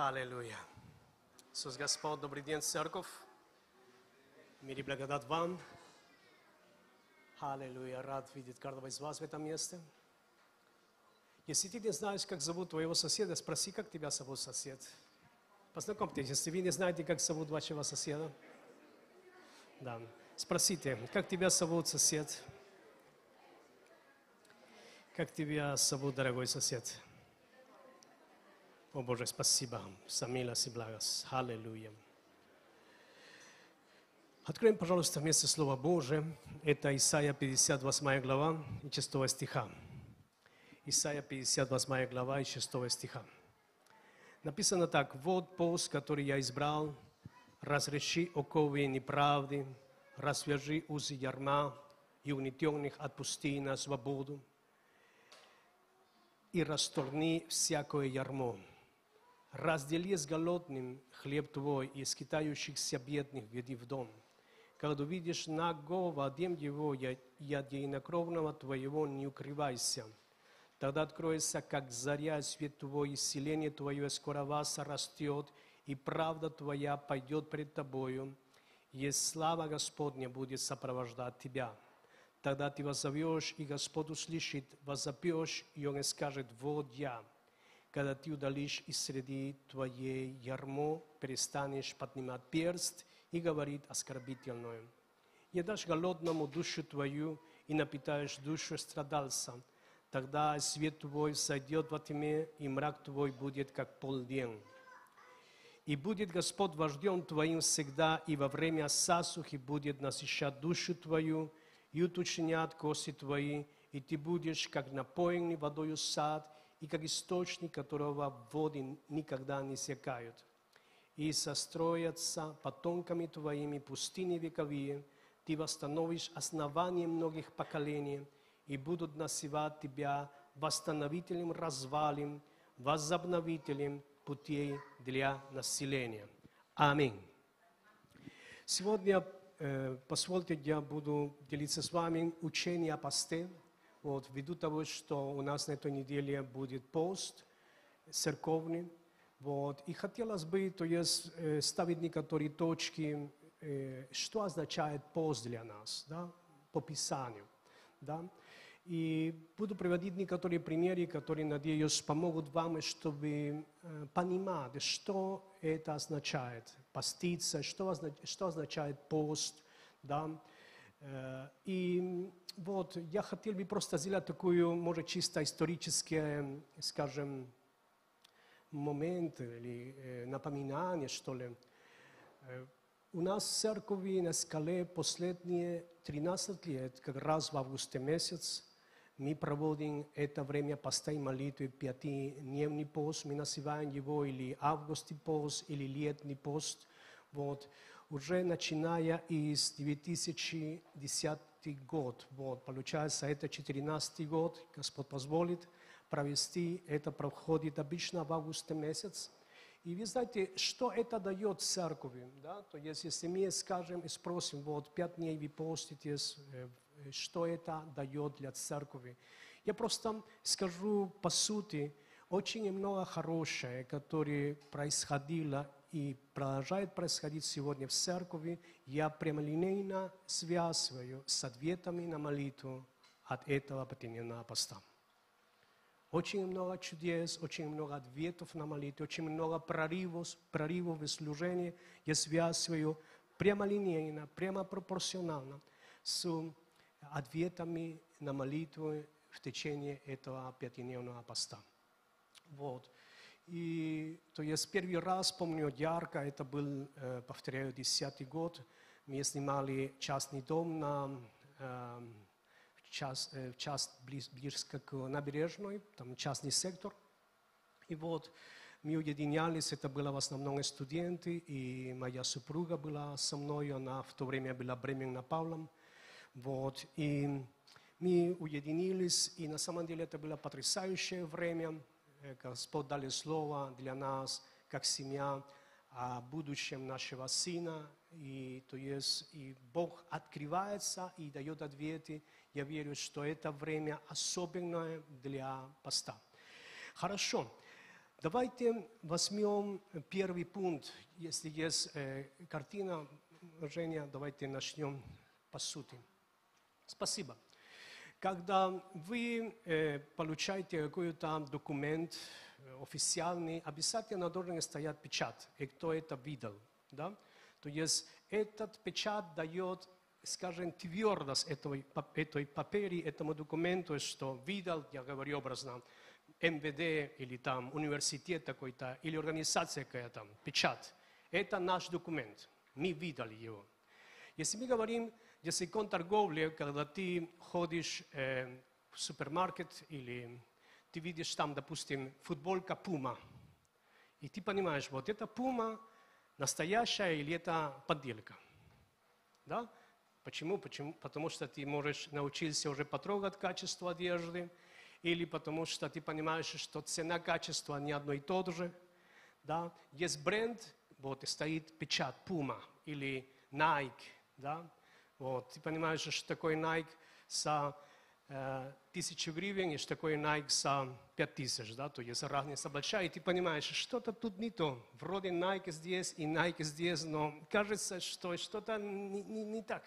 Аллилуйя. Иисус Господь, добрый день, церковь. Мир и благодать вам. Аллилуйя. Рад видеть каждого из вас в этом месте. Если ты не знаешь, как зовут твоего соседа, спроси, как тебя зовут сосед. Познакомьтесь, если вы не знаете, как зовут вашего соседа. Да. Спросите, как тебя зовут сосед? Как тебя зовут, дорогой сосед? О Боже, спасибо за милость и благость. Аллилуйя. Откроем, пожалуйста, вместе Слово Божие. Это Исайя 58 глава и 6 стиха. Исайя 58 глава и 6 стиха. Написано так. «Вот пост, который я избрал, разреши оковы неправды, развяжи узы ярма и унетенных отпусти на свободу, и расторни всякое ярмо. Раздели с голодным хлеб твой, и скитающихся бедных веди в дом. Когда увидишь нагого, одем его, я, я единокровного твоего не укрывайся. Тогда откроется, как заря, свет твой, исцеление твое скоро вас растет, и правда твоя пойдет пред тобою, и слава Господня будет сопровождать тебя. Тогда ты воззовешь, и Господь услышит, возопьешь, и Он скажет, вот я. Когда ты удалишь из среды твоей ярмо, перестанешь поднимать перст и говорить оскорбительное. И дашь голодному душу твою, и напитаешь душу страдальца. Тогда свет твой сойдет во тьме, и мрак твой будет, как полдень. И будет Господь вождем твоим всегда, и во время засухи будет насыщать душу твою, и уточнят кости твои, и ты будешь, как напоенный водою сад, и как источник, которого воды никогда не секают. И состроятся потомками твоими пустыни вековые, ты восстановишь основание многих поколений, и будут называть тебя восстановителем развалин, возобновителем путей для населения. Аминь. Сегодня э, позвольте, я буду делиться с вами учение о посте, вот, ввиду того, что у нас на этой неделе будет пост церковный, вот, и хотелось бы, то есть, э, ставить некоторые точки, э, что означает пост для нас, да, по Писанию, да. И буду приводить некоторые примеры, которые, надеюсь, помогут вам, чтобы э, понимать, что это означает, поститься, что, означ, что означает пост, да. Э, и вот я хотел бы просто сделать такую, может, чисто исторический, скажем, момент или э, напоминание, что ли. Э, у нас в церкви на скале последние 13 лет, как раз в августе месяц, мы проводим это время поста и молитвы, пятидневный пост, мы называем его или августный пост, или летний пост. Вот. Уже начиная из 2010 год, вот, получается, это 14 год, Господь позволит провести, это проходит обычно в августе месяц. И вы знаете, что это дает церкви, да? То есть, если мы скажем и спросим, вот, пять дней вы поститесь, э, что это дает для церкви. Я просто скажу по сути, очень много хорошее, которое происходило и продолжает происходить сегодня в церкви, я прямолинейно связываю с ответами на молитву от этого пятидневного поста. Очень много чудес, очень много ответов на молитву, очень много прорывов, прорывов в служении я связываю прямолинейно, прямо пропорционально с ответами на молитву в течение этого пятидневного поста. Вот. И то есть первый раз, помню ярко, это был, э, повторяю, десятый год, мы снимали частный дом на эм, час, э, час близ, близко к набережной, там частный сектор. И вот мы уединялись, это были в основном студенты, и моя супруга была со мной, она в то время была беременна Павлом. Вот, и мы уединились, и на самом деле это было потрясающее время. Э, Господь дали слово для нас, как семья, о будущем нашего сына. И, то есть, и Бог открывается и дает ответы. Я верю, что это время особенное для поста. Хорошо. Давайте возьмем первый пункт. Если есть э, картина, Женя, давайте начнем по сути. Спасибо. Когда вы э, получаете какой-то документ э, официальный, обязательно должен стоять печать, и кто это видел. Да? То есть этот печать дает, скажем, твердость этой, этой папери, этому документу, что видел, я говорю образно, МВД или там университет какой-то, или организация какая-то, печать. Это наш документ. Мы видели его. Если мы говорим языком торговли, когда ты ходишь э, в супермаркет или ты видишь там, допустим, футболка Пума, и ты понимаешь, вот эта Пума настоящая или это подделка. Да? Почему? Почему? Потому что ты можешь научиться уже потрогать качество одежды, или потому что ты понимаешь, что цена качества не одно и то же. Да? Есть бренд, вот, и стоит печать Puma или Nike, да? Вот, ты понимаешь, что такое Nike за э, тысячу гривен, и что такое Nike за пять тысяч, да, то есть разница большая, и ты понимаешь, что-то тут не то, вроде Nike здесь и Nike здесь, но кажется, что что-то не, не, не так,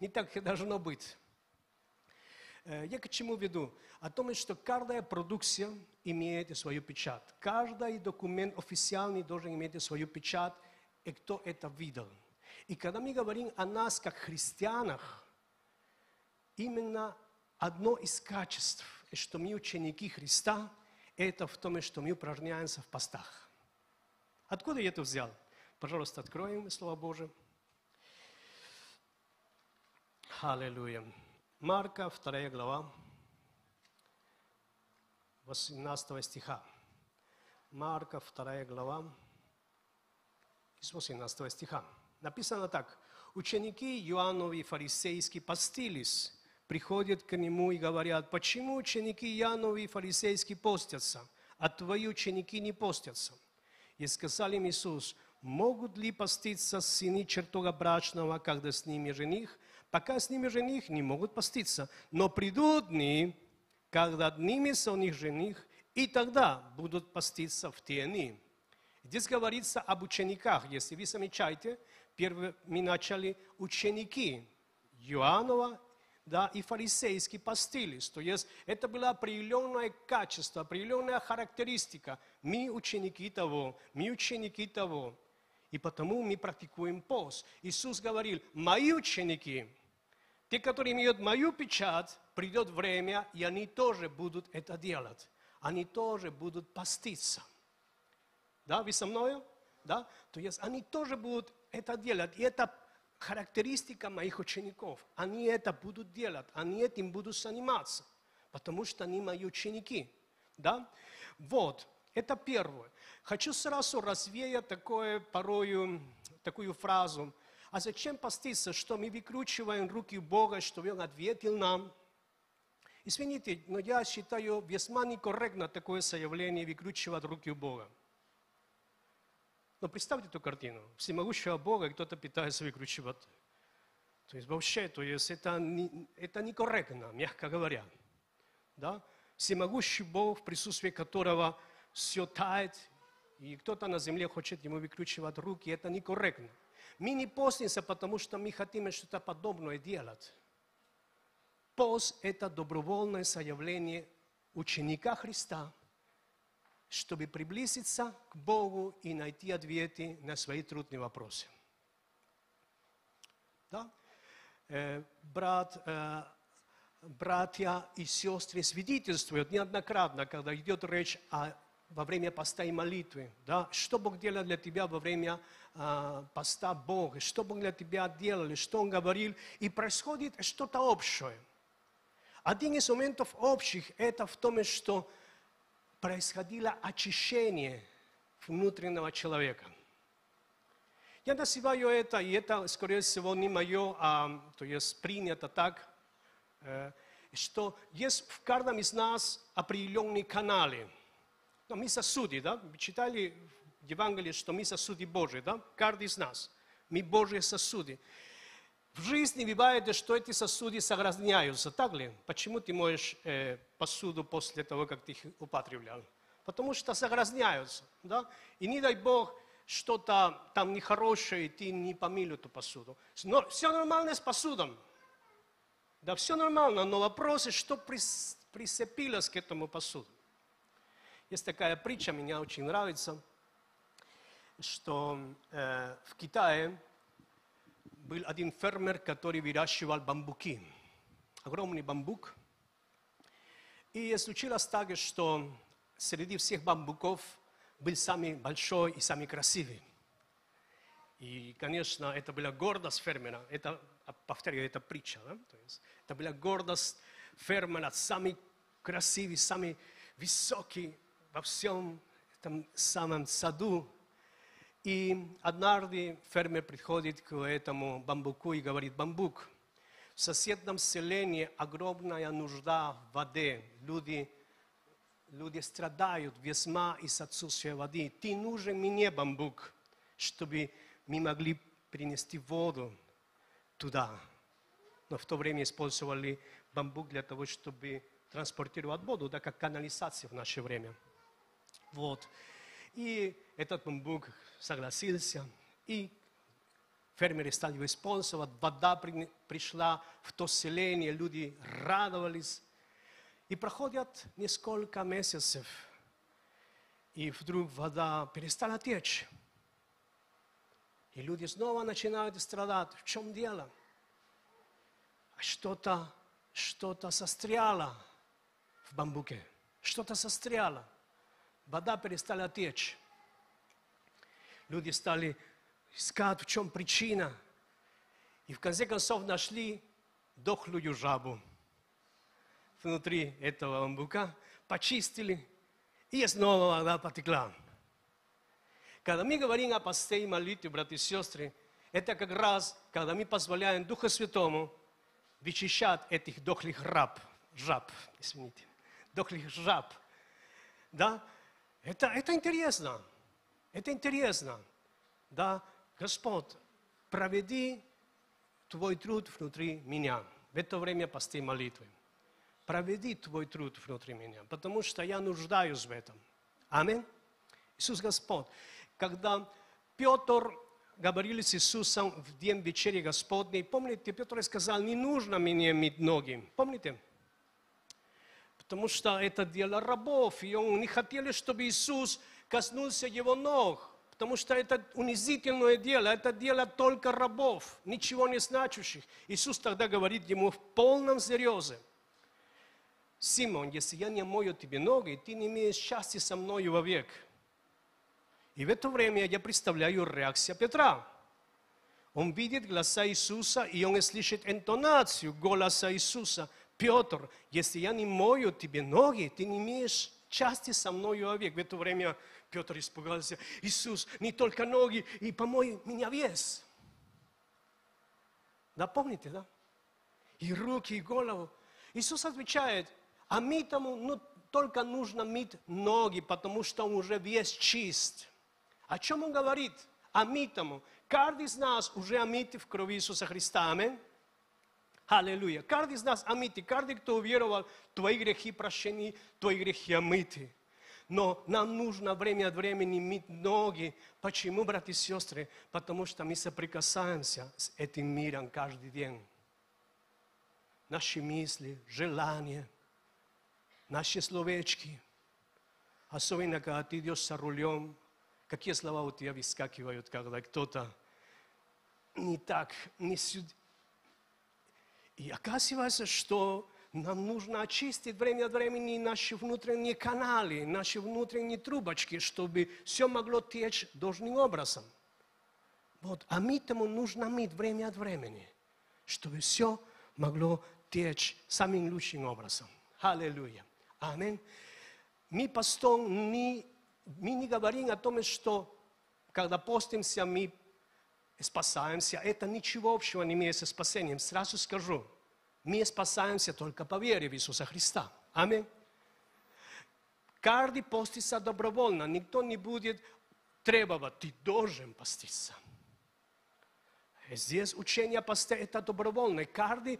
не так должно быть. Э, я к чему веду? О том, что каждая продукция имеет свою печать. Каждый документ официальный должен иметь свою печать, и кто это видел. И когда мы говорим о нас, как христианах, именно одно из качеств, что мы ученики Христа, это в том, что мы упражняемся в постах. Откуда я это взял? Пожалуйста, откроем Слово Божие. Аллилуйя. Марка, 2 глава, 18 стиха. Марка, 2 глава, из 18 стиха. Написано так. Ученики Иоаннови фарисейские постились, приходят к нему и говорят, почему ученики Иоаннови фарисейские постятся, а твои ученики не постятся? И сказал им Иисус, могут ли поститься сыны чертога брачного, когда с ними жених? Пока с ними жених, не могут поститься. Но придут дни, когда отнимется у них жених, и тогда будут поститься в те дни. Здесь говорится об учениках. Если вы замечаете, первые мы начали ученики Иоаннова да, и фарисейские постились. То есть это было определенное качество, определенная характеристика. Мы ученики того, мы ученики того. И потому мы практикуем пост. Иисус говорил, мои ученики, те, которые имеют мою печать, придет время, и они тоже будут это делать. Они тоже будут поститься. Да, вы со мной? Да? То есть они тоже будут это делать. И это характеристика моих учеников. Они это будут делать, они этим будут заниматься, потому что они мои ученики. Да? Вот. Это первое. Хочу сразу развеять такое, порою, такую фразу. А зачем поститься, что мы выкручиваем руки Бога, чтобы Он ответил нам? Извините, но я считаю весьма некорректно такое заявление выкручивать руки Бога. Но представьте эту картину. Всемогущего Бога кто-то пытается выкручивать. То есть вообще, то есть это, не, это некорректно, мягко говоря. Да? Всемогущий Бог, в присутствии которого все тает, и кто-то на земле хочет ему выкручивать руки, это некорректно. Мы не постимся, потому что мы хотим что-то подобное делать. Пост – это добровольное заявление ученика Христа, чтобы приблизиться к Богу и найти ответы на свои трудные вопросы. Да? Э, брат, э, братья и сестры свидетельствуют неоднократно, когда идет речь о во время поста и молитвы, да, что Бог делал для тебя во время а, поста Бога, что Бог для тебя делал, что Он говорил, и происходит что-то общее. Один из моментов общих это в том, что происходило очищение внутреннего человека. Я называю это, и это, скорее всего, не мое, а то есть принято так, э, что есть в каждом из нас определенные каналы – но мы сосуды, да? Вы читали в Евангелии, что мы сосуды Божьи, да? Каждый из нас. Мы Божьи сосуды. В жизни бывает, что эти сосуды соединяются, так ли? Почему ты моешь э, посуду после того, как ты их употреблял? потому что загрязняются. Да? И не дай Бог, что-то там нехорошее, и ты не помыл эту посуду. Но все нормально с посудом. Да, все нормально, но вопрос, что прицепилось к этому посуду. Есть такая притча, мне очень нравится, что э, в Китае был один фермер, который выращивал бамбуки. Огромный бамбук. И случилось так, что среди всех бамбуков был самый большой и самый красивый. И, конечно, это была гордость фермера. Это, повторяю, это притча. Да? То есть, это была гордость фермера, самый красивый, самый высокий во всем этом самом саду. И однажды фермер приходит к этому бамбуку и говорит, бамбук, в соседнем селении огромная нужда в воде. Люди, люди страдают весьма из отсутствия воды. Ты нужен мне, бамбук, чтобы мы могли принести воду туда. Но в то время использовали бамбук для того, чтобы транспортировать воду, да, как канализация в наше время. Вот. И этот бамбук согласился, и фермеры стали его использовать, вода пришла в то селение, люди радовались. И проходят несколько месяцев, и вдруг вода перестала течь. И люди снова начинают страдать. В чем дело? Что-то что застряло в бамбуке. Что-то застряло. Вода перестала течь. Люди стали искать, в чем причина. И в конце концов нашли дохлую жабу внутри этого бамбука, почистили, и снова вода потекла. Когда мы говорим о посте и молитве, братья и сестры, это как раз, когда мы позволяем Духу Святому вычищать этих дохлых раб, жаб, извините, дохлых жаб. Да? Это, это интересно. Это интересно. Да, Господь, проведи Твой труд внутри меня. В это время посты молитвы. Проведи Твой труд внутри меня, потому что я нуждаюсь в этом. Аминь. Иисус Господь когда Петр говорил с Иисусом в день вечери Господней, помните, Петр сказал, не нужно мне мыть ноги. Помните? Потому что это дело рабов, и он не хотели, чтобы Иисус коснулся его ног. Потому что это унизительное дело, это дело только рабов, ничего не значащих. Иисус тогда говорит ему в полном серьезе. Симон, если я не мою тебе ноги, ты не имеешь счастья со мною вовек. И в это время я представляю реакцию Петра. Он видит глаза Иисуса, и он слышит интонацию голоса Иисуса. Петр, если я не мою тебе ноги, ты не имеешь части со мною вовек. В это время Петр испугался. Иисус, не только ноги, и помой меня вес. Да, помните, да? И руки, и голову. Иисус отвечает, а митому ну, только нужно мыть ноги, потому что он уже весь чист. О чем он говорит? Омитому. Каждый из нас уже омит в крови Иисуса Христа. Аминь. Аллилуйя. Каждый из нас омит. Каждый, кто уверовал, твои грехи прощены, твои грехи омыты. Но нам нужно время от времени мыть ноги. Почему, братья и сестры? Потому что мы соприкасаемся с этим миром каждый день. Наши мысли, желания, наши словечки. Особенно, когда ты идешь за рулем, Какие слова у тебя выскакивают, когда кто-то не так, не сюда. И оказывается, что нам нужно очистить время от времени наши внутренние каналы, наши внутренние трубочки, чтобы все могло течь должным образом. Вот, а мытому нужно мыть время от времени, чтобы все могло течь самым лучшим образом. Аллилуйя. Аминь. Мы постом не мы не говорим о том, что когда постимся, мы спасаемся. Это ничего общего не имеет со спасением. Сразу скажу, мы спасаемся только по вере в Иисуса Христа. Аминь. Каждый постится добровольно. Никто не будет требовать, ты должен поститься. Здесь учение посте это добровольно. Каждый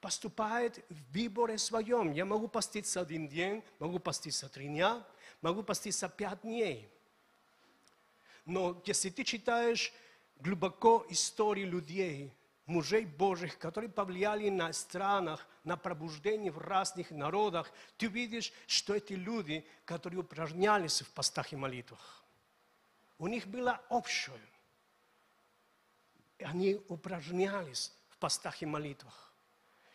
поступает в выборе своем. Я могу поститься один день, могу поститься три дня, могу поститься пять дней. Но если ты читаешь глубоко истории людей, мужей Божьих, которые повлияли на странах, на пробуждение в разных народах, ты видишь, что эти люди, которые упражнялись в постах и молитвах, у них было общее. Они упражнялись в постах и молитвах.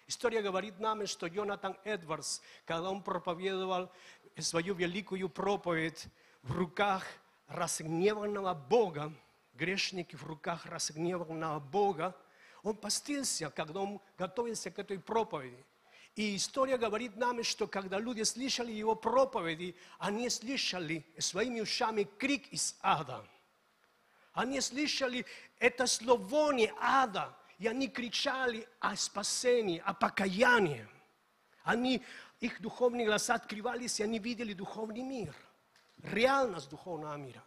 История говорит нам, что Йонатан Эдвардс, когда он проповедовал свою великую проповедь в руках разгневанного Бога, грешники в руках разгневанного Бога, он постился, когда он готовился к этой проповеди. И история говорит нам, что когда люди слышали его проповеди, они слышали своими ушами крик из ада. Они слышали это словоне ада, и они кричали о спасении, о покаянии. Они, их духовные глаза открывались, и они видели духовный мир, реальность духовного мира.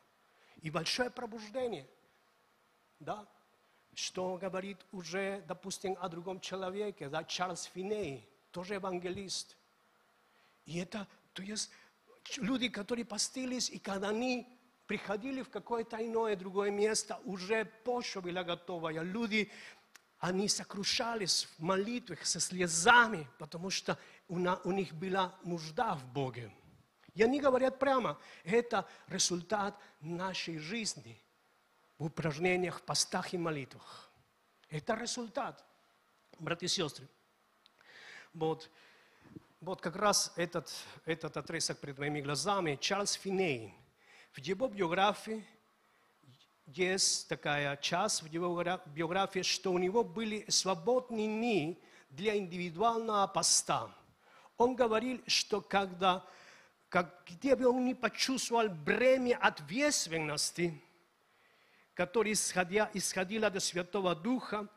И большое пробуждение. Да? что говорит уже, допустим, о другом человеке, да, Чарльз Финей, тоже евангелист. И это, то есть, люди, которые постились, и когда они приходили в какое-то иное другое место, уже почва была готовая. Люди, они сокрушались в молитвах со слезами, потому что у, на, у них была нужда в Боге. И они говорят прямо, это результат нашей жизни – в упражнениях, постах и молитвах. Это результат, братья и сестры. Вот, вот как раз этот, этот отрезок перед моими глазами. Чарльз Финей. В его биографии есть такая часть в его биографии, что у него были свободные дни для индивидуального поста. Он говорил, что когда, как, где бы он не почувствовал бремя ответственности, которое исходя, исходило от Святого Духа,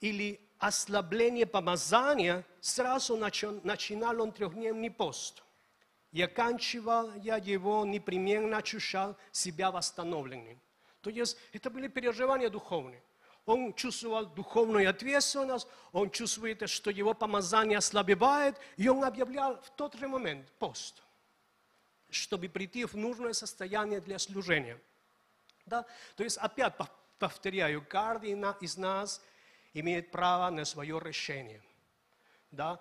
или ослабление помазания, сразу начинал он трехдневный пост. И оканчивал я его, непременно ощущал себя восстановленным. То есть это были переживания духовные. Он чувствовал духовную ответственность, он чувствует, что его помазание ослабевает, и он объявлял в тот же момент пост, чтобы прийти в нужное состояние для служения – да? То есть, опять повторяю, каждый из нас имеет право на свое решение. Да?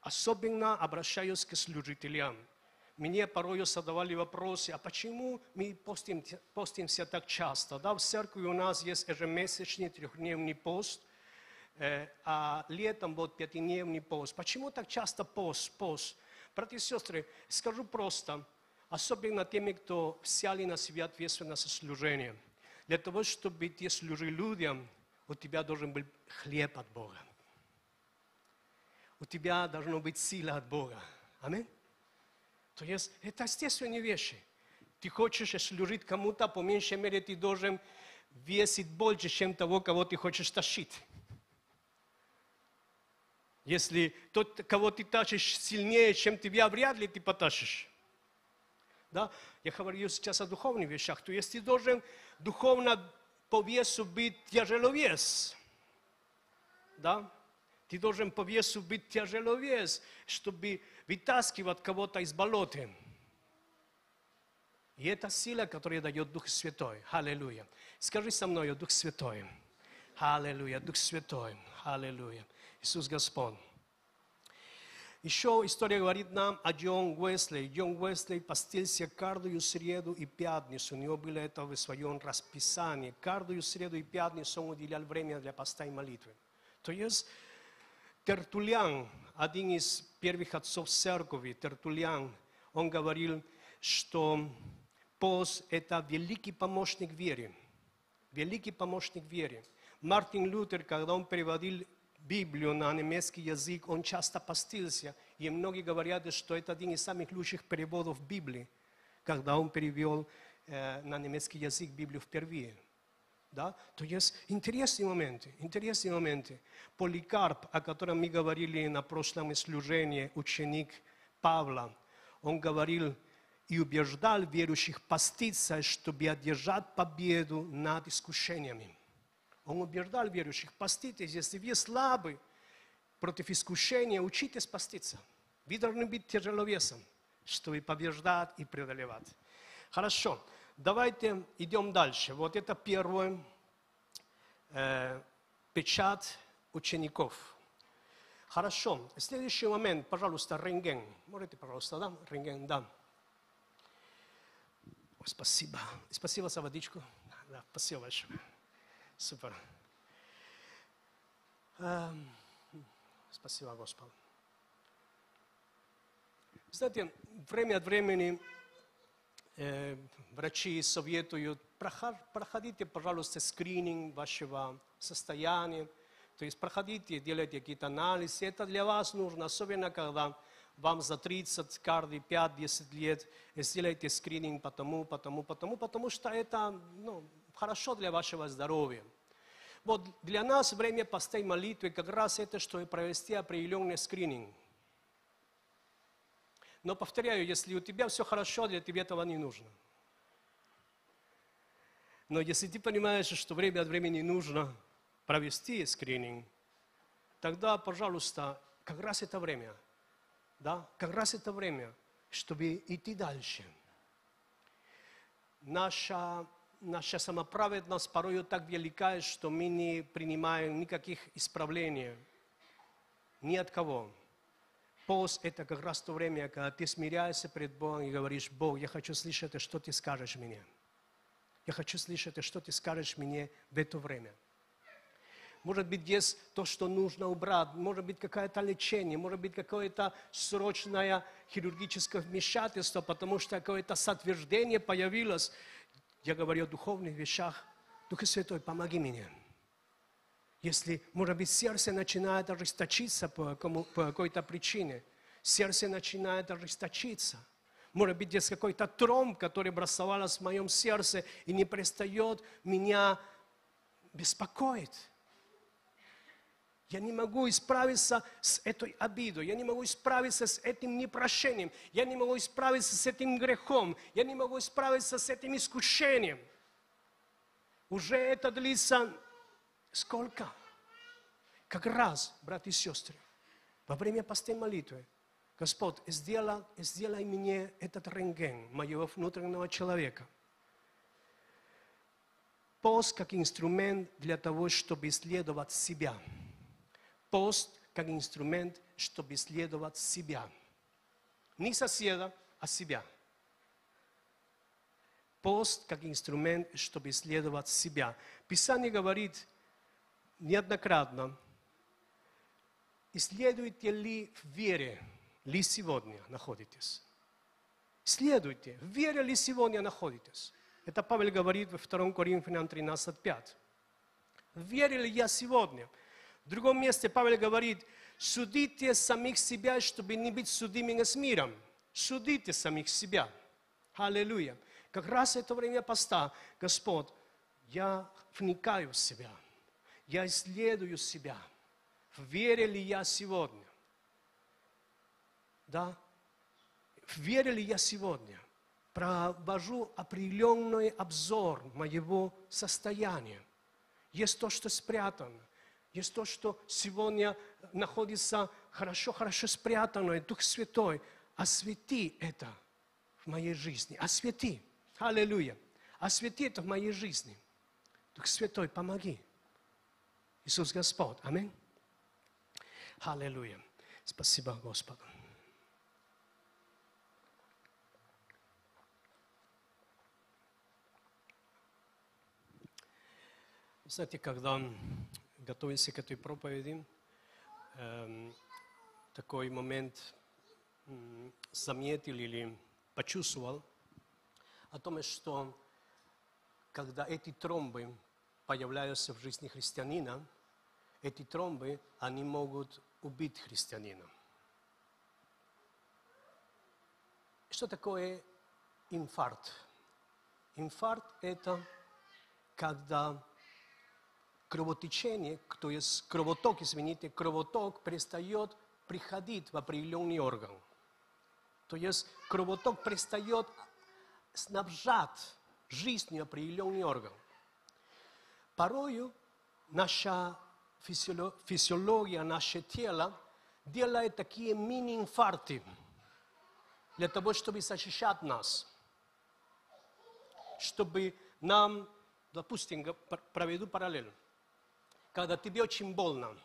Особенно обращаюсь к служителям. Мне порой задавали вопросы, а почему мы постим, постимся так часто? Да, в церкви у нас есть ежемесячный трехдневный пост, э, а летом вот пятидневный пост. Почему так часто пост, пост? Братья и сестры, скажу просто – особенно теми, кто взяли на себя ответственность за служение. Для того, чтобы ты служил людям, у тебя должен быть хлеб от Бога. У тебя должна быть сила от Бога. Аминь. То есть это естественные вещи. Ты хочешь служить кому-то, по меньшей мере ты должен весить больше, чем того, кого ты хочешь тащить. Если тот, кого ты тащишь сильнее, чем тебя, вряд ли ты потащишь. Да? Я говорю сейчас о духовных вещах. То есть ты должен духовно по весу быть тяжеловес. Да? Ты должен по весу быть тяжеловес, чтобы вытаскивать кого-то из болота. И это сила, которая дает Дух Святой. Аллилуйя. Скажи со мной, Дух Святой. Аллилуйя, Дух Святой. Аллилуйя. Иисус Господь. Еще история говорит нам о Джон Уэсли. Джон Уэсли постился каждую среду и пятницу. У него было это в своем расписании. Каждую среду и пятницу он уделял время для поста и молитвы. То есть Тертулян, один из первых отцов церкви, Тертулян, он говорил, что пост – это великий помощник вере. Великий помощник вере. Мартин Лютер, когда он переводил Библию на немецкий язык, он часто постился. И многие говорят, что это один из самых лучших переводов Библии, когда он перевел э, на немецкий язык Библию впервые. Да? То есть интересные моменты, интересные моменты. Поликарп, о котором мы говорили на прошлом служении, ученик Павла, он говорил и убеждал верующих поститься, чтобы одержать победу над искушениями. Он убеждал верующих, поститесь, если вы слабы против искушения, учитесь поститься. Вы должны быть тяжеловесом, чтобы побеждать и преодолевать. Хорошо, давайте идем дальше. Вот это первое, э, печать учеников. Хорошо, следующий момент, пожалуйста, рентген. Можете, пожалуйста, да? Рентген, да. Спасибо. Спасибо за водичку. Да, спасибо большое. Супер. Эм, Спасибо, Господь. Знаете, время от времени э, врачи советуют, «Проход- проходите, пожалуйста, скрининг вашего состояния, то есть проходите, делайте какие-то анализы. Это для вас нужно, особенно когда вам за 30, каждые 5-10 лет сделайте скрининг потому, потому, потому, потому что это ну, хорошо для вашего здоровья. Вот для нас время постой молитвы как раз это, что и провести определенный скрининг. Но повторяю, если у тебя все хорошо, для тебя этого не нужно. Но если ты понимаешь, что время от времени нужно провести скрининг, тогда, пожалуйста, как раз это время, да, как раз это время, чтобы идти дальше. Наша, наша самоправедность порой так велика, что мы не принимаем никаких исправлений ни от кого. Пост – это как раз то время, когда ты смиряешься перед Богом и говоришь, Бог, я хочу слышать, что ты скажешь мне. Я хочу слышать, что ты скажешь мне в это время. Может быть, есть то, что нужно убрать, может быть, какое-то лечение, может быть, какое-то срочное хирургическое вмешательство, потому что какое-то сотверждение появилось. Я говорю о духовных вещах. Дух Святой, помоги мне. Если, может быть, сердце начинает ожесточиться по, по какой-то причине, сердце начинает ожесточиться. Может быть, есть какой-то тромб, который бросовался в моем сердце и не перестает меня беспокоить. Я не могу исправиться с этой обидой, я не могу исправиться с этим непрощением, я не могу исправиться с этим грехом, я не могу исправиться с этим искушением. Уже это длится сколько? Как раз, братья и сестры, во время постой молитвы, Господь, сделай, сделай мне этот рентген моего внутреннего человека. Пост как инструмент для того, чтобы исследовать себя. Пост как инструмент, чтобы исследовать себя. Не соседа, а себя. Пост как инструмент, чтобы исследовать себя. Писание говорит неоднократно, исследуете ли в вере, ли сегодня находитесь? Исследуйте, в вере ли сегодня находитесь? Это Павел говорит во 2 Коринфянам 13.5. В вере ли я сегодня? В другом месте Павел говорит, судите самих себя, чтобы не быть судимыми с миром. Судите самих себя. Аллилуйя. Как раз это время поста, Господь, я вникаю в себя. Я исследую себя. В вере ли я сегодня? Да? В вере ли я сегодня? Провожу определенный обзор моего состояния. Есть то, что спрятано. Есть то, что сегодня находится хорошо-хорошо спрятанное. Дух Святой, освети это в моей жизни. Освети. Аллилуйя. Освети это в моей жизни. Дух Святой, помоги. Иисус Господь. Аминь. Аллилуйя. Спасибо Господу. Знаете, когда готовился к этой проповеди, эм, такой момент заметил или почувствовал о том, что когда эти тромбы появляются в жизни христианина, эти тромбы, они могут убить христианина. Что такое инфаркт? Инфаркт – это когда кровотечение, то есть кровоток, извините, кровоток перестает приходить в определенный орган. То есть кровоток перестает снабжать жизнью определенный орган. Порою наша физиоло- физиология, наше тело делает такие мини-инфаркты для того, чтобы защищать нас. чтобы нам, допустим, проведу параллель. Когда тебе очень больно,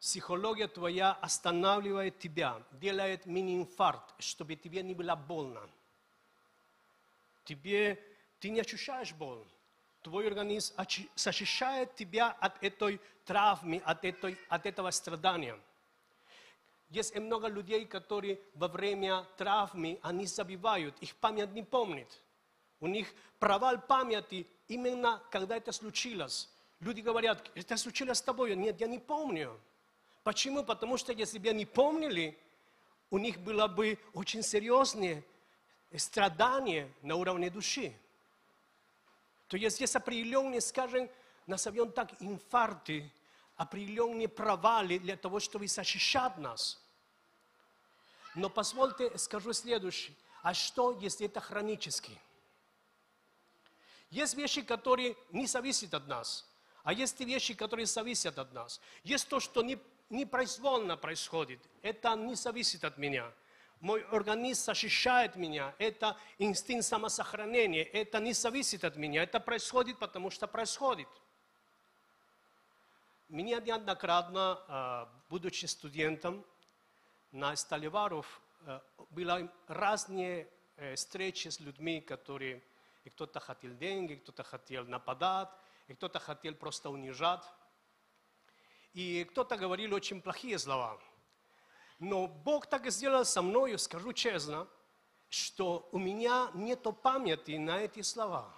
психология твоя останавливает тебя, делает мини-инфаркт, чтобы тебе не было больно. Тебе, ты не ощущаешь боль. Твой организм защищает тебя от этой травмы, от, этой, от этого страдания. Есть много людей, которые во время травмы, они забивают, их память не помнит. У них провал памяти именно когда это случилось. Люди говорят, это случилось с тобой. Нет, я не помню. Почему? Потому что если бы они помнили, у них было бы очень серьезное страдание на уровне души. То есть есть определенные, скажем, назовем так, инфаркты, определенные провалы для того, чтобы защищать нас. Но позвольте скажу следующее. А что, если это хронически? Есть вещи, которые не зависят от нас, а есть вещи, которые зависят от нас. Есть то, что не, непроизвольно происходит. Это не зависит от меня. Мой организм защищает меня. Это инстинкт самосохранения. Это не зависит от меня. Это происходит, потому что происходит. Меня неоднократно, а, будучи студентом, на Столеваров э, были разные э, встречи с людьми, которые кто-то хотел деньги, кто-то хотел нападать, и кто-то хотел просто унижать. И кто-то говорил очень плохие слова. Но Бог так и сделал со мною, скажу честно, что у меня нет памяти на эти слова.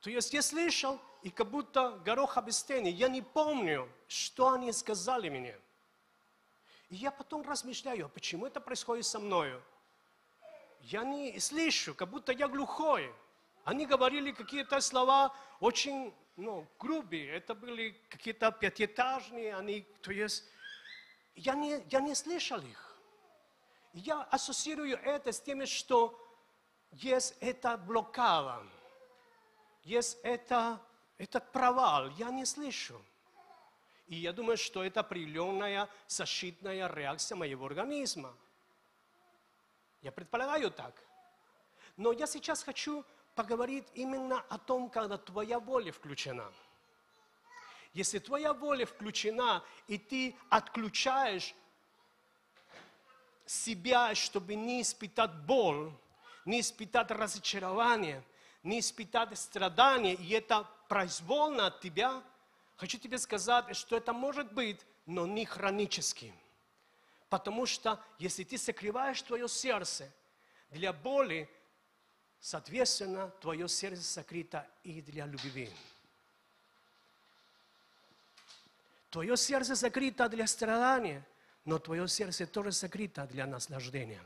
То есть я слышал, и как будто горох об стене. Я не помню, что они сказали мне. И я потом размышляю, почему это происходит со мною? Я не слышу, как будто я глухой. Они говорили какие-то слова очень ну, грубые. Это были какие-то пятиэтажные, они, то есть, я не, я не слышал их. Я ассоциирую это с тем, что есть эта блокада, есть это, этот провал, я не слышу. И я думаю, что это определенная защитная реакция моего организма. Я предполагаю так. Но я сейчас хочу поговорить именно о том, когда твоя воля включена. Если твоя воля включена, и ты отключаешь себя, чтобы не испытать боль, не испытать разочарование, не испытать страдания, и это произвольно от тебя, хочу тебе сказать, что это может быть, но не хронически. Потому что если ты сокрываешь твое сердце для боли, соответственно, твое сердце сокрыто и для любви. Твое сердце закрыто для страдания, но твое сердце тоже закрыто для наслаждения.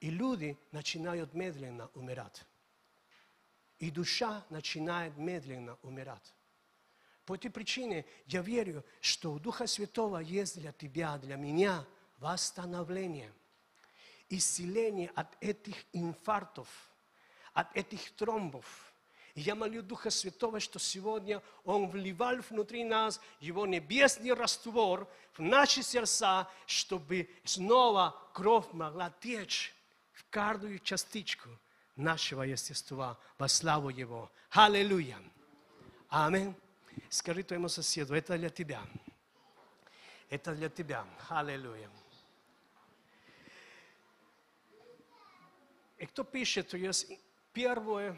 И люди начинают медленно умирать. И душа начинает медленно умирать. По этой причине я верю, что у Духа Святого есть для тебя, для меня восстановление, исцеление от этих инфарктов, от этих тромбов. И я молю Духа Святого, что сегодня Он вливал внутри нас Его небесный раствор в наши сердца, чтобы снова кровь могла течь в каждую частичку нашего естества во славу Его. Аллилуйя! Аминь. Скажи твоему соседу, это для тебя. Это для тебя. Аллилуйя. И кто пишет, то есть первое,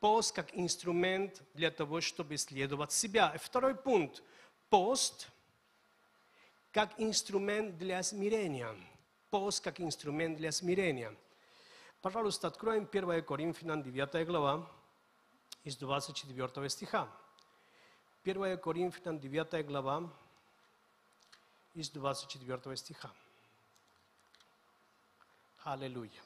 пост как инструмент для того, чтобы исследовать себя. И второй пункт, пост как инструмент для смирения. Пост как инструмент для смирения. Пожалуйста, откроем 1 Коринфянам 9 глава из 24 стиха. 1 Коринфянам 9 глава из 24 стиха. Аллилуйя.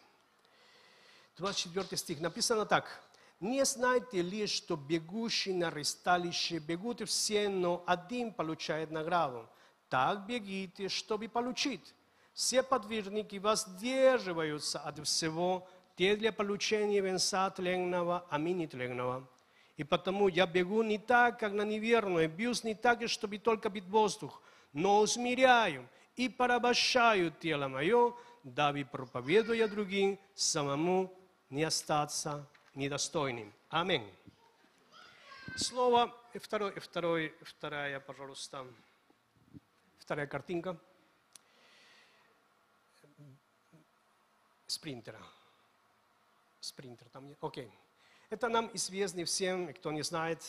24 стих написано так. «Не знаете ли, что бегущие на ресталище бегут все, но один получает награду? Так бегите, чтобы получить. Все подвижники воздерживаются от всего, те для получения венца тленного, а мы не тленного. И потому я бегу не так, как на неверную, бьюсь не так, чтобы только бить воздух, но усмиряю и порабощаю тело мое дабы, проповедуя другим, самому не остаться недостойным. Аминь. Слово, второй, второй, вторая, пожалуйста, вторая картинка. Спринтера. Спринтер там нет. Окей. Это нам известный всем, кто не знает,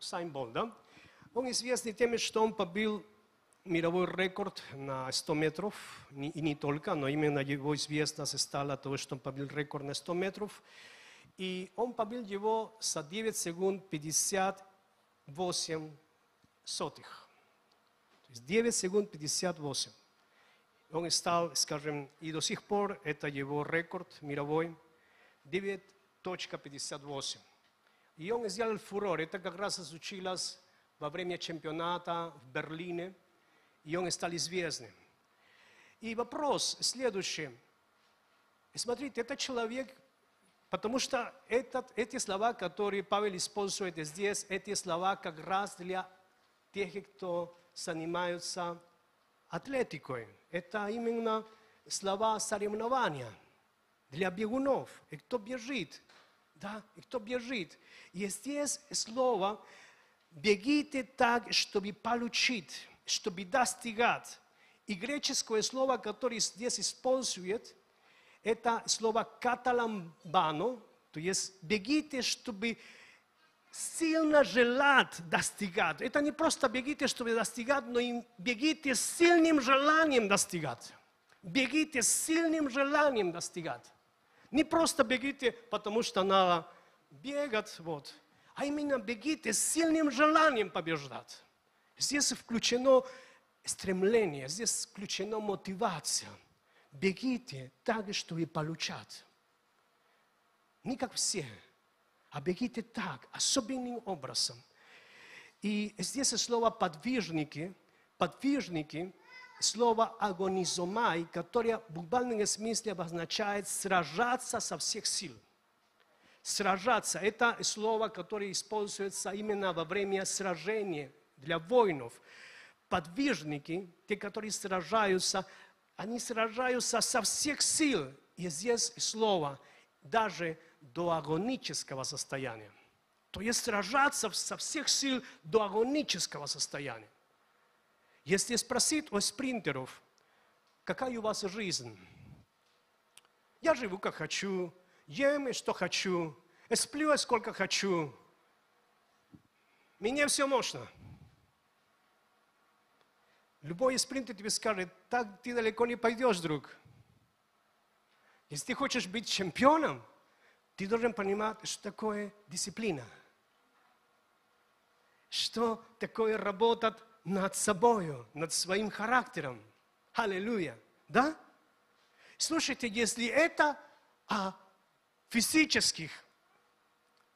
Усейн Болт, да? Он известный тем, что он побил мировой рекорд на 100 метров, и не только, но именно его известность стала того, что он побил рекорд на 100 метров. И он побил его за 9 секунд 58 сотых. То есть 9 секунд 58. Он стал, скажем, и до сих пор это его рекорд мировой 9.58. И он сделал фурор. Это как раз случилось во время чемпионата в Берлине. И он стал известным. И вопрос следующий. Смотрите, это человек, потому что этот, эти слова, которые Павел использует здесь, эти слова как раз для тех, кто занимаются атлетикой. Это именно слова соревнования для бегунов. И кто бежит, да, и кто бежит. И здесь слово «бегите так, чтобы получить», чтобы достигать. И греческое слово, которое здесь использует, это слово «каталамбано», то есть «бегите, чтобы сильно желать достигать». Это не просто «бегите, чтобы достигать», но и «бегите с сильным желанием достигать». Бегите с сильным желанием достигать. Не просто бегите, потому что надо бегать, вот, а именно бегите с сильным желанием побеждать. Здесь включено стремление, здесь включена мотивация. Бегите так, чтобы получать. Не как все, а бегите так, особенным образом. И здесь слово подвижники, подвижники – слово агонизомай, которое в буквальном смысле обозначает сражаться со всех сил. Сражаться – это слово, которое используется именно во время сражения для воинов. Подвижники, те, которые сражаются, они сражаются со всех сил. И здесь слово даже до агонического состояния. То есть сражаться со всех сил до агонического состояния. Если спросить у спринтеров, какая у вас жизнь? Я живу как хочу, ем что хочу, сплю сколько хочу. Мне все можно. Любой спринтер тебе скажет, так ты далеко не пойдешь, друг. Если ты хочешь быть чемпионом, ты должен понимать, что такое дисциплина. Что такое работать над собою, над своим характером. Аллилуйя. Да? Слушайте, если это о физических,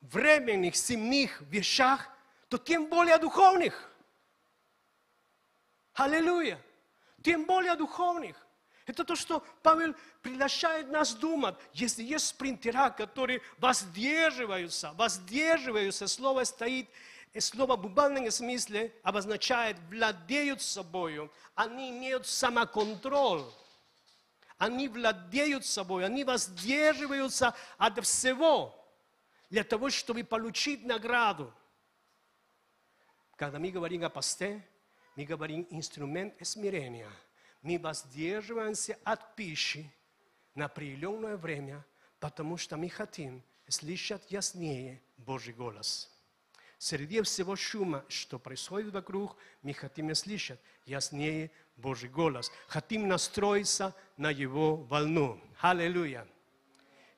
временных, земных вещах, то тем более духовных. Аллилуйя. Тем более духовных. Это то, что Павел приглашает нас думать. Если есть спринтера, которые воздерживаются, воздерживаются, слово стоит и слово в буквальном смысле обозначает владеют собою, они имеют самоконтроль. Они владеют собой, они воздерживаются от всего для того, чтобы получить награду. Когда мы говорим о посте, мы говорим инструмент смирения. Мы воздерживаемся от пищи на определенное время, потому что мы хотим слышать яснее Божий голос. Среди всего шума, что происходит вокруг, мы хотим слышать яснее Божий голос. Хотим настроиться на Его волну. Аллилуйя.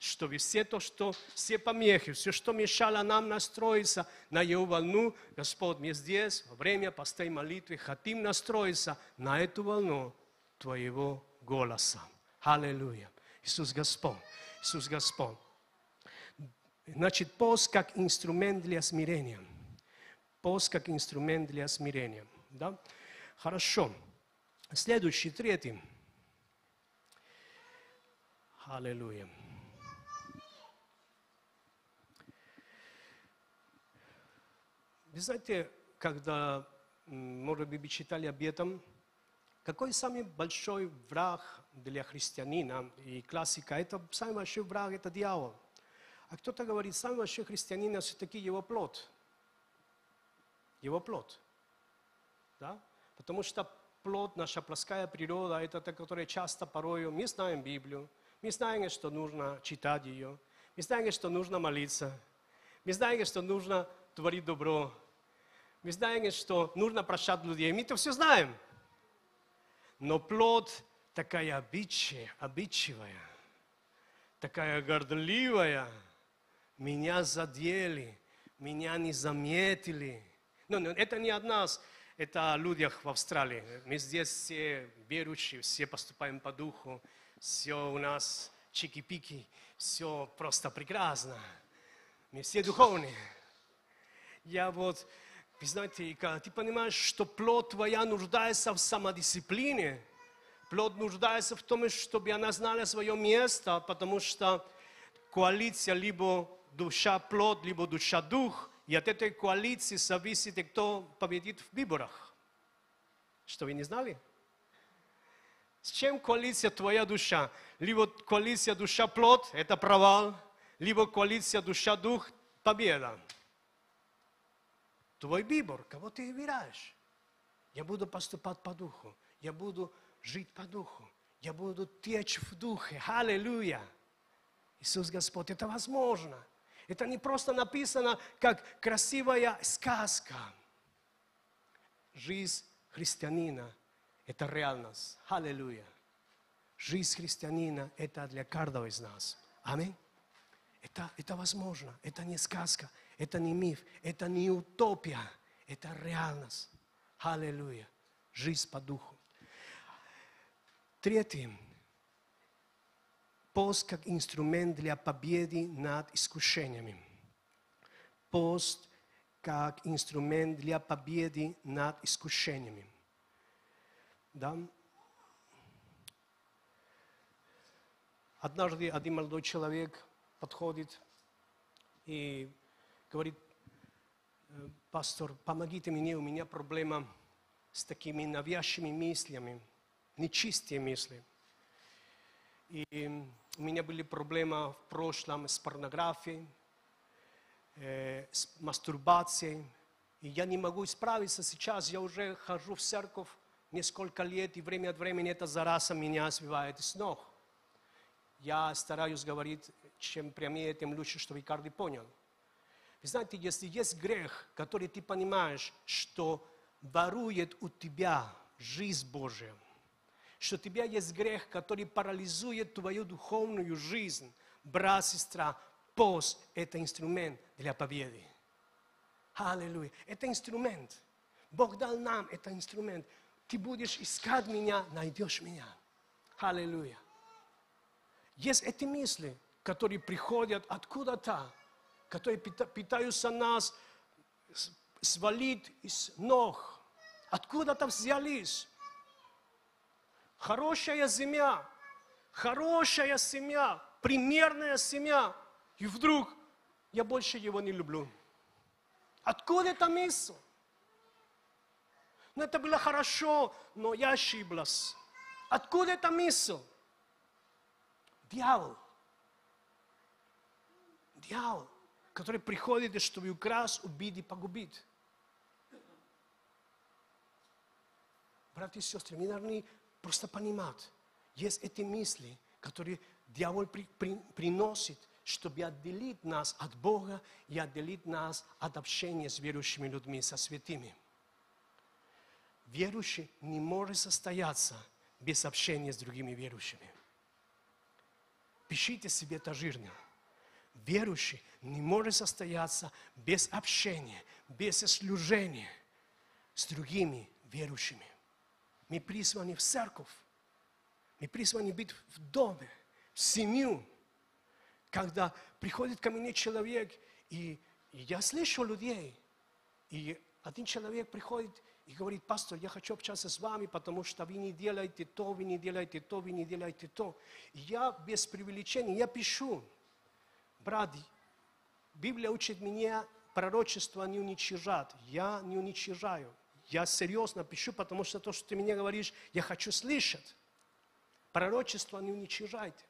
Чтобы все то, что, все помехи, все, что мешало нам настроиться на Его волну, Господь, мы здесь, во время постой молитвы, хотим настроиться на эту волну Твоего голоса. Аллилуйя. Иисус Господь. Иисус Господь. Значит, пост как инструмент для смирения пост как инструмент для смирения. Да? Хорошо. Следующий, третий. Аллилуйя. Вы знаете, когда, может быть, вы читали об этом, Какой самый большой враг для христианина? И классика, это самый большой враг, это дьявол. А кто-то говорит, самый большой христианин все-таки его плод. Его плод. Да? Потому что плод, наша плоская природа, это та, которая часто порою, мы знаем Библию, мы знаем, что нужно читать ее, мы знаем, что нужно молиться, мы знаем, что нужно творить добро, мы знаем, что нужно прощать людей, мы это все знаем. Но плод такая обидчивая, обидчивая, такая гордливая, меня задели, меня не заметили. Но, но это не от нас, это о людях в Австралии. Мы здесь все верующие, все поступаем по духу, все у нас чики-пики, все просто прекрасно. Мы все духовные. Я вот, вы знаете, когда ты понимаешь, что плод твоя нуждается в самодисциплине, плод нуждается в том, чтобы она знала свое место, потому что коалиция либо душа плод, либо душа дух, и от этой коалиции зависит, кто победит в выборах. Что вы не знали? С чем коалиция твоя душа? Либо коалиция душа плод, это провал, либо коалиция душа дух, победа. Твой выбор, кого ты выбираешь. Я буду поступать по духу, я буду жить по духу, я буду течь в духе. Аллилуйя! Иисус Господь, это возможно. Это не просто написано как красивая сказка. Жизнь христианина – это реальность. Аллилуйя. Жизнь христианина – это для каждого из нас. Аминь. Это, это возможно. Это не сказка, это не миф, это не утопия. Это реальность. Аллилуйя. Жизнь по духу. Третье. Пост как инструмент для победы над искушениями. Пост как инструмент для победы над искушениями. Да? Однажды один молодой человек подходит и говорит, «Э, пастор, помогите мне, у меня проблема с такими навязчивыми мыслями, нечистые мысли. И у меня были проблемы в прошлом с порнографией, э, с мастурбацией. И я не могу справиться сейчас, я уже хожу в церковь несколько лет, и время от времени эта зараза меня сбивает с ног. Я стараюсь говорить, чем прямее, тем лучше, чтобы каждый понял. Вы знаете, если есть грех, который ты понимаешь, что ворует у тебя жизнь Божия, что у тебя есть грех, который парализует твою духовную жизнь, брат, сестра, пост – это инструмент для победы. Аллилуйя. Это инструмент. Бог дал нам это инструмент. Ты будешь искать меня, найдешь меня. Аллилуйя. Есть эти мысли, которые приходят откуда-то, которые пытаются нас свалить из ног. Откуда-то взялись. Хорошая семья, хорошая семья, примерная семья. И вдруг я больше его не люблю. Откуда это мысль? Ну это было хорошо, но я ошиблась. Откуда эта мысль? Дьявол. Дьявол, который приходит, чтобы украсть, убить и погубить. Братья и сестры, мы должны просто понимать, есть эти мысли, которые дьявол при, при, приносит, чтобы отделить нас от Бога и отделить нас от общения с верующими людьми, со святыми. Верующий не может состояться без общения с другими верующими. Пишите себе это жирно. Верующий не может состояться без общения, без служения с другими верующими. Мы призваны в церковь. Мы призваны быть в доме, в семью. Когда приходит ко мне человек, и, я слышу людей, и один человек приходит и говорит, пастор, я хочу общаться с вами, потому что вы не делаете то, вы не делаете то, вы не делаете то. И я без преувеличения, я пишу, брат, Библия учит меня пророчество не уничижать. Я не уничижаю. я серьезно пишу, потому что то, что ты мне говоришь, я хочу слышать. Пророчество не уничижайте.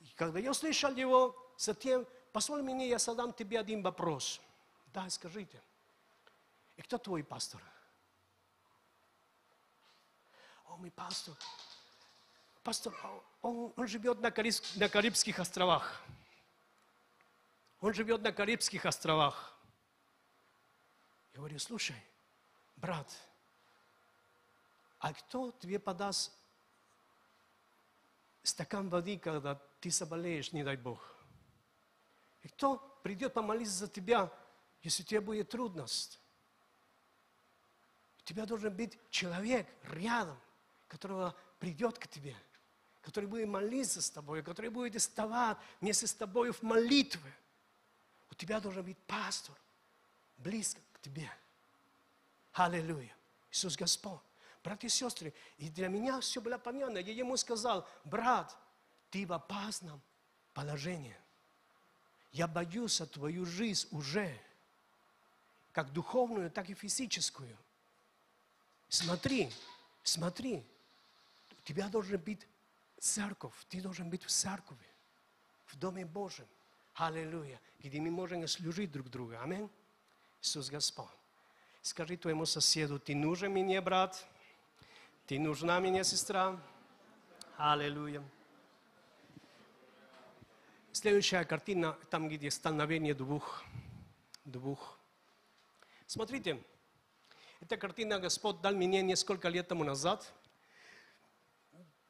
И когда я услышал его, затем, позволь мне, я задам тебе один вопрос. Да, скажите. И кто твой пастор? О, мой пастор. Пастор, он, он живет на, Кариб, на Карибских островах. Он живет на Карибских островах. Я говорю, слушай, брат, а кто тебе подаст стакан воды, когда ты заболеешь, не дай Бог? И кто придет помолиться за тебя, если у тебя будет трудность? У тебя должен быть человек рядом, которого придет к тебе, который будет молиться с тобой, который будет вставать вместе с тобой в молитве. У тебя должен быть пастор, близко к тебе. Аллилуйя. Иисус Господь. Братья и сестры, и для меня все было понятно. Я ему сказал, брат, ты в опасном положении. Я боюсь о твою жизнь уже, как духовную, так и физическую. Смотри, смотри, у тебя должен быть церковь, ты должен быть в церкви, в Доме Божьем. Аллилуйя. Где мы можем служить друг другу. Аминь. Иисус Господь. Скажи твоему соседу, ты нужен мне, брат? Ты нужна мне, сестра? Аллилуйя. Следующая картина, там, где становление двух. Двух. Смотрите, эта картина Господь дал мне несколько лет тому назад.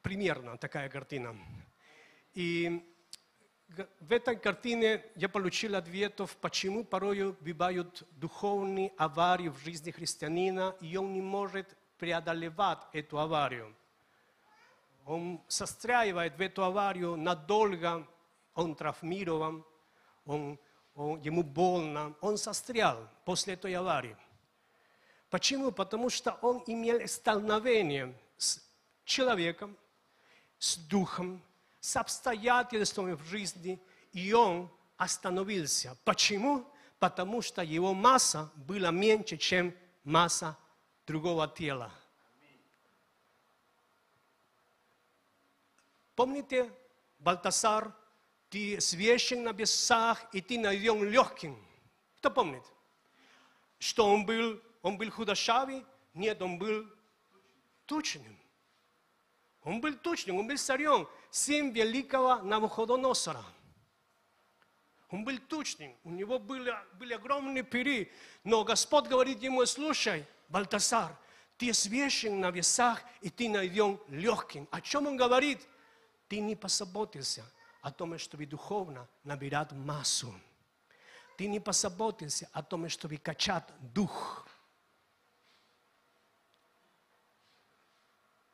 Примерно такая картина. И в этой картине я получил ответов, почему порой бывают духовные аварии в жизни христианина, и он не может преодолевать эту аварию. Он состряивает в эту аварию надолго, он травмирован, он, он, ему больно, он сострял после этой аварии. Почему? Потому что он имел столкновение с человеком, с духом, с обстоятельствами в жизни, и он остановился. Почему? Потому что его масса была меньше, чем масса другого тела. Помните, Балтасар, ты священ на бесах, и ты найден легким. Кто помнит? Что он был, он был худощавый? Нет, он был тучным. Он был тучным, он был царем сын великого Навуходоносора. Он был тучным, у него были, были огромные пери, но Господь говорит ему, слушай, Балтасар, ты священ на весах, и ты найден легким. О чем он говорит? Ты не позаботился о том, чтобы духовно набирать массу. Ты не позаботился о том, чтобы качать дух.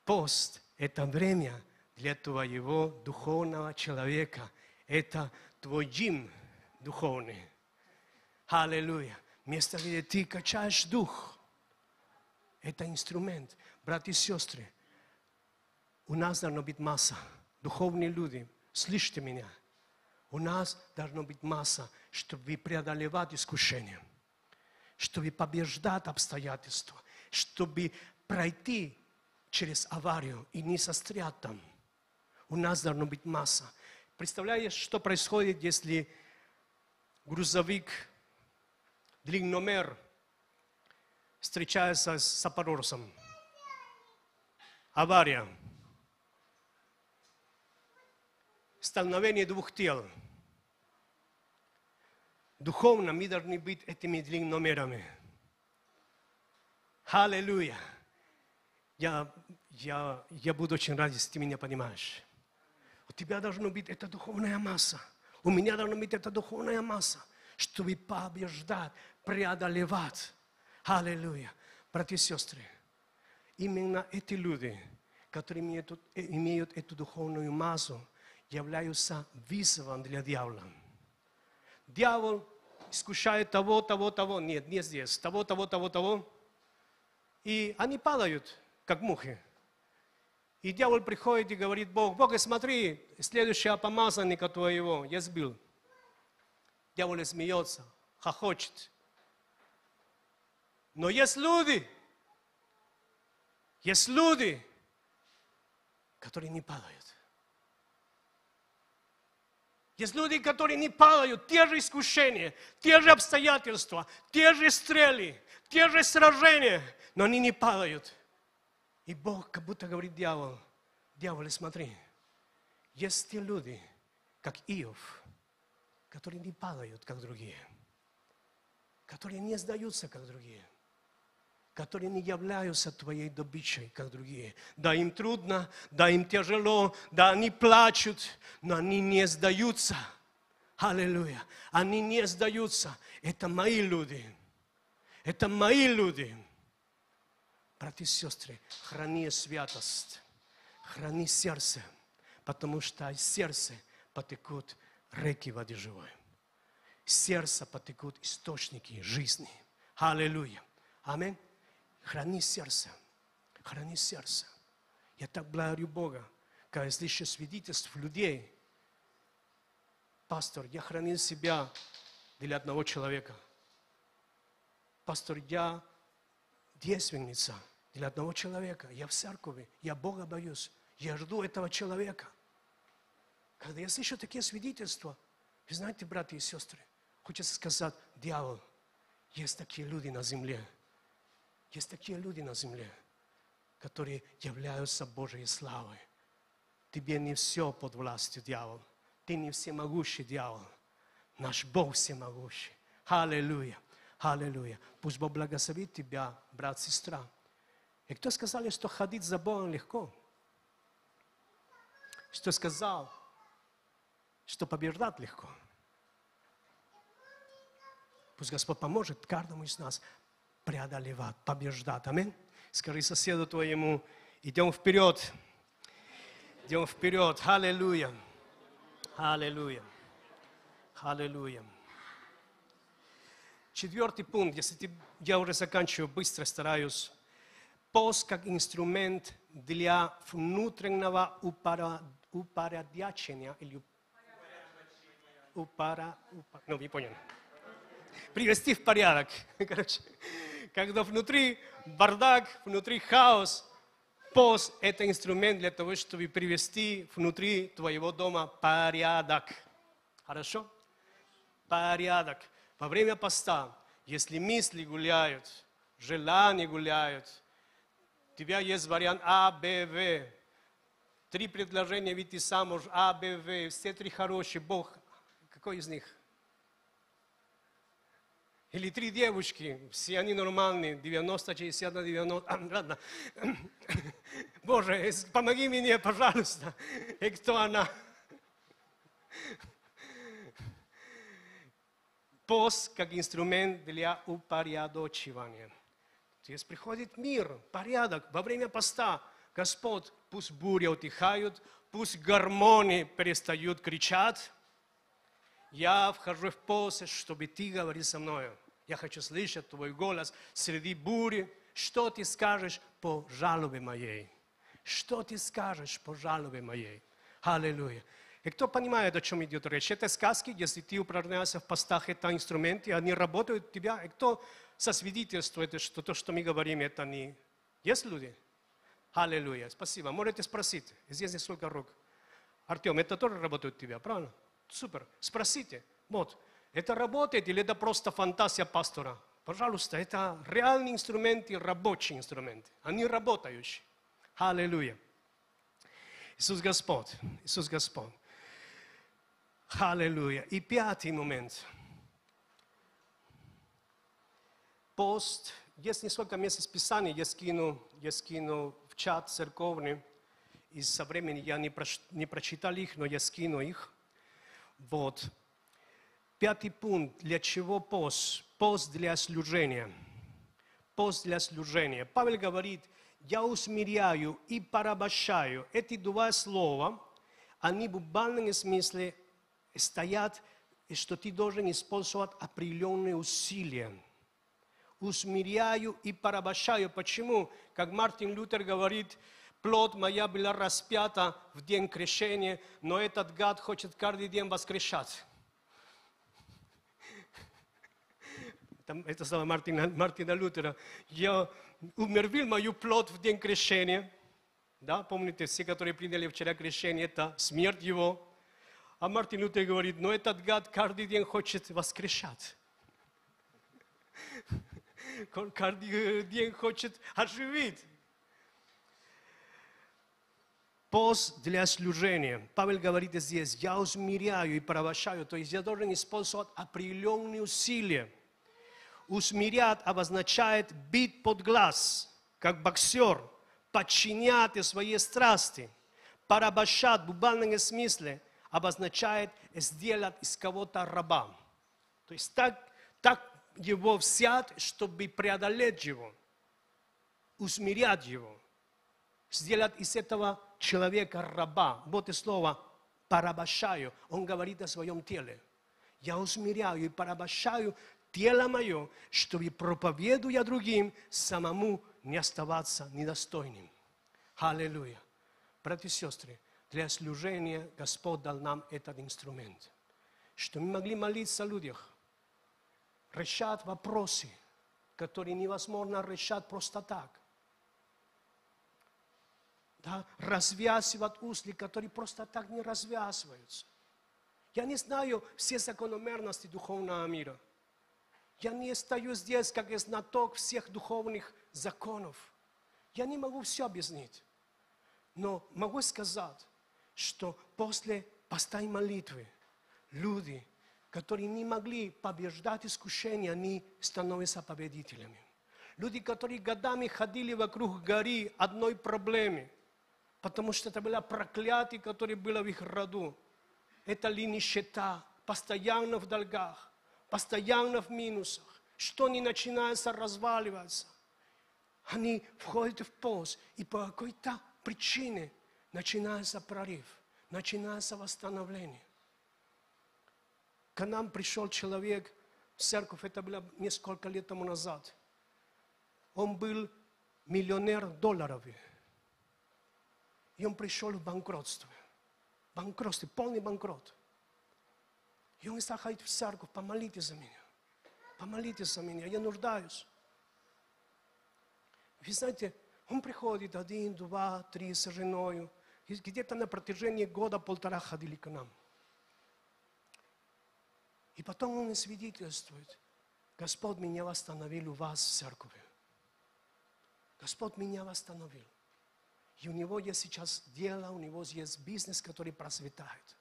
Пост – это время – для твоего духовного человека. Это твой джим духовный. Аллилуйя. Место, где ты качаешь дух. Это инструмент. Братья и сестры, у нас должна быть масса. Духовные люди, слышите меня. У нас должна быть масса, чтобы преодолевать искушения, чтобы побеждать обстоятельства, чтобы пройти через аварию и не застрять там – у нас должна быть масса. Представляешь, что происходит, если грузовик, длинномер, встречается с запорожцем? Авария. Столкновение двух тел. Духовно мы должны быть этими длинномерами. Аллилуйя. Я, я, я буду очень рад, если ты меня понимаешь. У тебя должна быть эта духовная масса. У меня должна быть эта духовная масса, чтобы побеждать, преодолевать. Аллилуйя. Братья и сестры, именно эти люди, которые имеют, имеют эту духовную массу, являются вызовом для дьявола. Дьявол искушает того, того, того. Нет, не здесь. Того, того, того, того. И они падают, как мухи. И дьявол приходит и говорит, Бог, Бог, смотри, следующего помазанника твоего я сбил. Дьявол смеется, хохочет. Но есть люди, есть люди, которые не падают. Есть люди, которые не падают, те же искушения, те же обстоятельства, те же стрелы, те же сражения, но они не падают. И Бог как будто говорит дьявол, дьявол, смотри, есть те люди, как Иов, которые не падают, как другие, которые не сдаются, как другие – которые не являются твоей добычей, как другие. Да, им трудно, да, им тяжело, да, они плачут, но они не сдаются. Аллилуйя. Они не сдаются. Это мои люди. Это мои люди. Братья и сестры, храни святость, храни сердце, потому что из сердца потекут реки воды живой. Из сердца потекут источники жизни. Аллилуйя. Аминь. Храни сердце. Храни сердце. Я так благодарю Бога, когда слышу свидетельств людей. Пастор, я хранил себя для одного человека. Пастор, я девственница для одного человека. Я в церкви, я Бога боюсь. Я жду этого человека. Когда я слышу такие свидетельства, вы знаете, братья и сестры, хочется сказать, дьявол, есть такие люди на земле – есть такие люди на земле, которые являются Божьей славой. Тебе не все под властью дьявола. Ты не всемогущий дьявол. Наш Бог всемогущий. Аллилуйя. Аллилуйя. Пусть Бог благословит тебя, брат, сестра. И кто сказал, что ходить за Богом легко? Что сказал, что побеждать легко? Пусть Господь поможет каждому из нас преодолевать, побеждать. Аминь. Скажи соседу твоему, идем вперед. Идем вперед. Аллилуйя. Аллилуйя. Аллилуйя. Четвертый пункт, если я уже заканчиваю, быстро стараюсь. Пост как инструмент для внутреннего упорядочения или упара, упара, ну, не понял. Привести в порядок. Короче, когда внутри бардак, внутри хаос, пост – это инструмент для того, чтобы привести внутри твоего дома порядок. Хорошо? Порядок. Во время поста, если мысли гуляют, желания гуляют, у тебя есть вариант А, Б, В. Три предложения выйти замуж, А, Б, В. Все три хорошие. Бог, какой из них? Или три девушки, все они нормальные, 90, 60 на 90. А, ладно. Боже, помоги мне, пожалуйста. И кто она? Пост как инструмент для упорядочивания. То есть приходит мир, порядок во время поста. Господь, пусть буря утихают, пусть гармонии перестают кричать. Я вхожу в пост, чтобы ты говорил со мной. Я хочу слышать твой голос среди бури. Что ты скажешь по жалобе моей? Что ты скажешь по жалобе моей? Аллилуйя. И кто понимает, о чем идет речь? Это сказки, если ты упражняешься в постах, это инструменты, они работают у тебя. И кто сосвидетельствует, что то, что мы говорим, это не... Есть люди? Аллилуйя. Спасибо. Можете спросить. Здесь несколько рук. Артем, это тоже работает у тебя, правильно? Супер. Спросите. Вот. Это работает или это просто фантазия пастора? Пожалуйста, это реальные инструменты, рабочие инструменты. Они работающие. Аллилуйя. Иисус Господь. Иисус Господь. Аллилуйя. И пятый момент. Пост. Есть несколько мест Писания, я скину, я скину в чат церковный. Из-за времени я не, проч, не прочитал их, но я скину их. Вот. Пятый пункт. Для чего пост? Пост для служения. Пост для служения. Павел говорит, я усмиряю и порабощаю. Эти два слова, они в буквальном смысле стоят, что ты должен использовать определенные усилия. Усмиряю и порабощаю. Почему? Как Мартин Лютер говорит, плод моя была распята в день крещения, но этот гад хочет каждый день воскрешать. Там, это слова Мартина, Мартина Лютера. Я умервил мою плоть в день крещения. Да, помните, все, которые приняли вчера крещение, это смерть его. А Мартин Лютер говорит, но этот гад каждый день хочет воскрешать. Каждый день хочет оживить. Пост для служения. Павел говорит здесь, я усмиряю и прощаю. То есть я должен использовать определенные усилия. Усмирять обозначает бить под глаз, как боксер, подчинять свои страсти. Порабощать в буквальном смысле обозначает сделать из кого-то раба. То есть так, так его взять, чтобы преодолеть его, усмирять его, сделать из этого человека раба. Вот и слово порабощаю. Он говорит о своем теле. Я усмиряю и порабощаю тело мое, чтобы, проповедуя другим, самому не оставаться недостойным. Аллилуйя. Братья и сестры, для служения Господь дал нам этот инструмент, что мы могли молиться о людях, решать вопросы, которые невозможно решать просто так. Да, развязывать узли, которые просто так не развязываются. Я не знаю все закономерности духовного мира. Я не стою здесь как знаток всех духовных законов. Я не могу все объяснить. Но могу сказать, что после поста и молитвы люди, которые не могли побеждать искушения, они становятся победителями. Люди, которые годами ходили вокруг горы одной проблемы, потому что это было проклятие, которое было в их роду. Это ли нищета, постоянно в долгах, постоянно в минусах, что не начинается разваливаться. Они входят в пост, и по какой-то причине начинается прорыв, начинается восстановление. К нам пришел человек в церковь, это было несколько лет тому назад. Он был миллионер долларов. И он пришел в банкротство. Банкротство, полный банкрот. И он стал ходить в церковь, помолитесь за меня. Помолитесь за меня, я нуждаюсь. Вы знаете, он приходит один, два, три с женой. Где-то на протяжении года-полтора ходили к нам. И потом он свидетельствует. Господь меня восстановил у вас в церкви. Господь меня восстановил. И у него есть сейчас дело, у него есть бизнес, который процветает.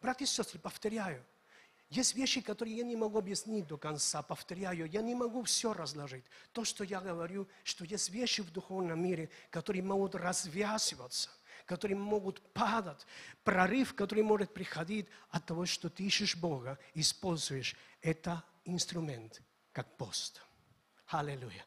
Братья и сестры, повторяю, есть вещи, которые я не могу объяснить до конца, повторяю, я не могу все разложить. То, что я говорю, что есть вещи в духовном мире, которые могут развязываться, которые могут падать, прорыв, который может приходить от того, что ты ищешь Бога, используешь это инструмент, как пост. Аллилуйя.